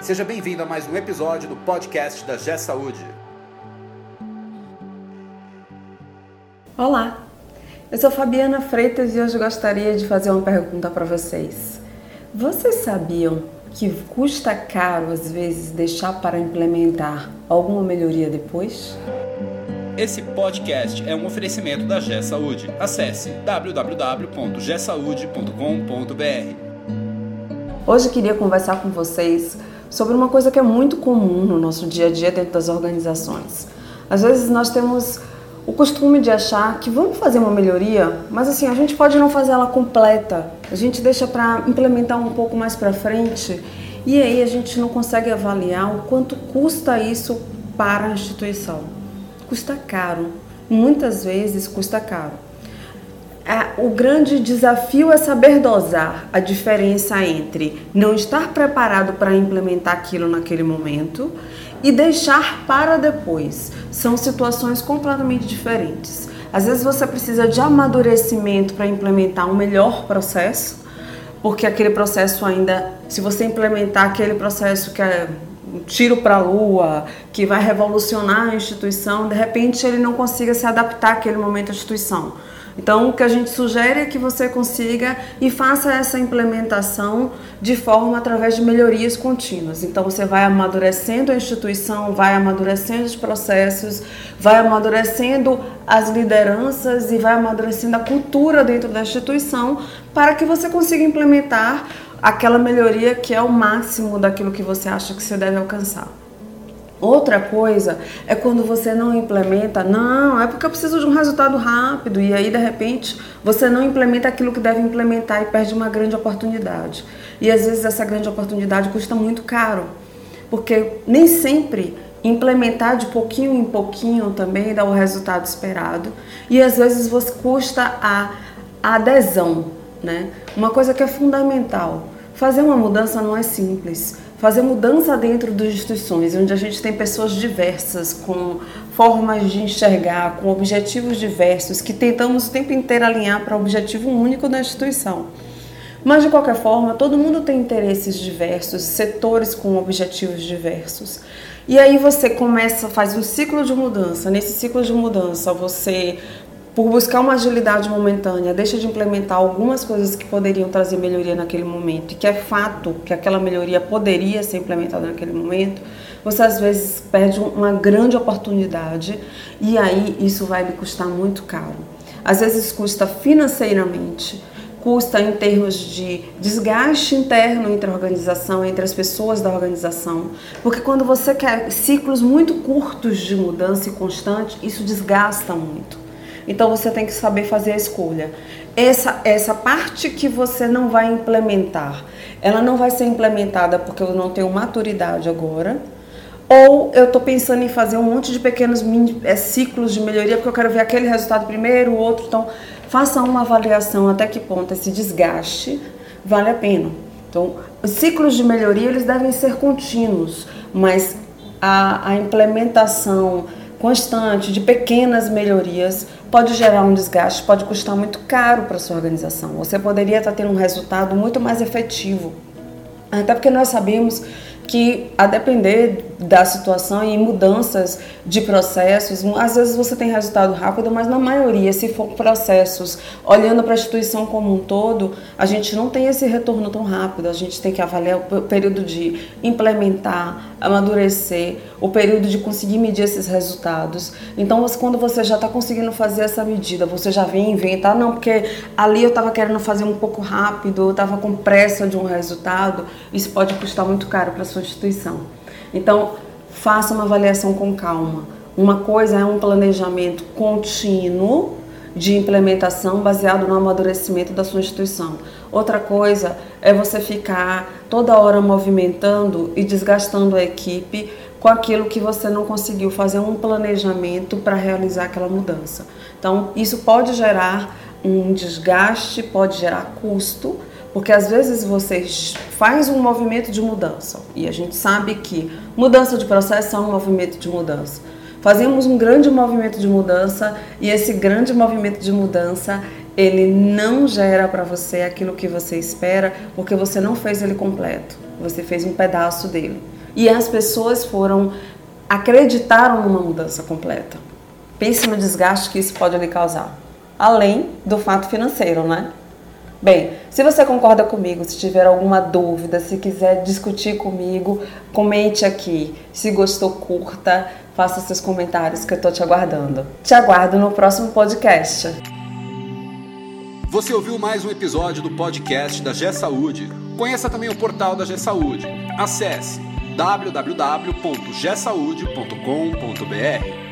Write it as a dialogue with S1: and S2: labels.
S1: Seja bem-vindo a mais um episódio do podcast da G Saúde.
S2: Olá, eu sou Fabiana Freitas e hoje gostaria de fazer uma pergunta para vocês. Vocês sabiam que custa caro às vezes deixar para implementar alguma melhoria depois?
S1: Esse podcast é um oferecimento da G Saúde. Acesse www.gsaude.com.br.
S2: Hoje queria conversar com vocês sobre uma coisa que é muito comum no nosso dia a dia dentro das organizações. Às vezes nós temos o costume de achar que vamos fazer uma melhoria, mas assim, a gente pode não fazer ela completa. A gente deixa para implementar um pouco mais para frente e aí a gente não consegue avaliar o quanto custa isso para a instituição. Custa caro, muitas vezes custa caro. O grande desafio é saber dosar a diferença entre não estar preparado para implementar aquilo naquele momento e deixar para depois. São situações completamente diferentes. Às vezes você precisa de amadurecimento para implementar um melhor processo, porque aquele processo ainda, se você implementar aquele processo que é um tiro para a lua, que vai revolucionar a instituição, de repente ele não consiga se adaptar àquele momento à instituição. Então, o que a gente sugere é que você consiga e faça essa implementação de forma através de melhorias contínuas. Então, você vai amadurecendo a instituição, vai amadurecendo os processos, vai amadurecendo as lideranças e vai amadurecendo a cultura dentro da instituição para que você consiga implementar aquela melhoria que é o máximo daquilo que você acha que você deve alcançar. Outra coisa é quando você não implementa, não, é porque eu preciso de um resultado rápido e aí de repente você não implementa aquilo que deve implementar e perde uma grande oportunidade. E às vezes essa grande oportunidade custa muito caro, porque nem sempre implementar de pouquinho em pouquinho também dá o resultado esperado e às vezes você custa a, adesão, né? Uma coisa que é fundamental, fazer uma mudança não é simples fazer mudança dentro das instituições, onde a gente tem pessoas diversas, com formas de enxergar, com objetivos diversos, que tentamos o tempo inteiro alinhar para o objetivo único da instituição. Mas de qualquer forma, todo mundo tem interesses diversos, setores com objetivos diversos. E aí você começa, faz um ciclo de mudança. Nesse ciclo de mudança, você por buscar uma agilidade momentânea, deixa de implementar algumas coisas que poderiam trazer melhoria naquele momento, e que é fato que aquela melhoria poderia ser implementada naquele momento, você às vezes perde uma grande oportunidade e aí isso vai lhe custar muito caro. Às vezes custa financeiramente, custa em termos de desgaste interno entre a organização, entre as pessoas da organização, porque quando você quer ciclos muito curtos de mudança e constante, isso desgasta muito. Então você tem que saber fazer a escolha. Essa, essa parte que você não vai implementar, ela não vai ser implementada porque eu não tenho maturidade agora, ou eu estou pensando em fazer um monte de pequenos é, ciclos de melhoria porque eu quero ver aquele resultado primeiro, o outro. Então, faça uma avaliação até que ponto esse desgaste vale a pena. Então, os ciclos de melhoria eles devem ser contínuos, mas a, a implementação constante de pequenas melhorias pode gerar um desgaste, pode custar muito caro para sua organização. Você poderia estar tendo um resultado muito mais efetivo. Até porque nós sabemos que a depender da situação e mudanças de processos, às vezes você tem resultado rápido, mas na maioria, se for processos olhando para a instituição como um todo, a gente não tem esse retorno tão rápido. A gente tem que avaliar o período de implementar, amadurecer, o período de conseguir medir esses resultados. Então, quando você já está conseguindo fazer essa medida, você já vem inventar, não, porque ali eu estava querendo fazer um pouco rápido, eu estava com pressa de um resultado, isso pode custar muito caro para a sua instituição. Então, faça uma avaliação com calma. Uma coisa é um planejamento contínuo de implementação baseado no amadurecimento da sua instituição. Outra coisa é você ficar toda hora movimentando e desgastando a equipe com aquilo que você não conseguiu fazer um planejamento para realizar aquela mudança. Então, isso pode gerar um desgaste, pode gerar custo, porque às vezes você faz um movimento de mudança e a gente sabe que mudança de processo é um movimento de mudança. Fazemos um grande movimento de mudança e esse grande movimento de mudança ele não gera para você aquilo que você espera porque você não fez ele completo. você fez um pedaço dele. E as pessoas foram acreditaram numa mudança completa. Pense no desgaste que isso pode lhe causar, além do fato financeiro, né? Bem, se você concorda comigo, se tiver alguma dúvida, se quiser discutir comigo, comente aqui. Se gostou, curta, faça seus comentários que eu tô te aguardando. Te aguardo no próximo podcast.
S1: Você ouviu mais um episódio do podcast da G Saúde. Conheça também o portal da G Saúde. Acesse www.gsaude.com.br.